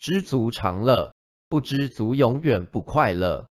知足常乐不知足永远不快乐。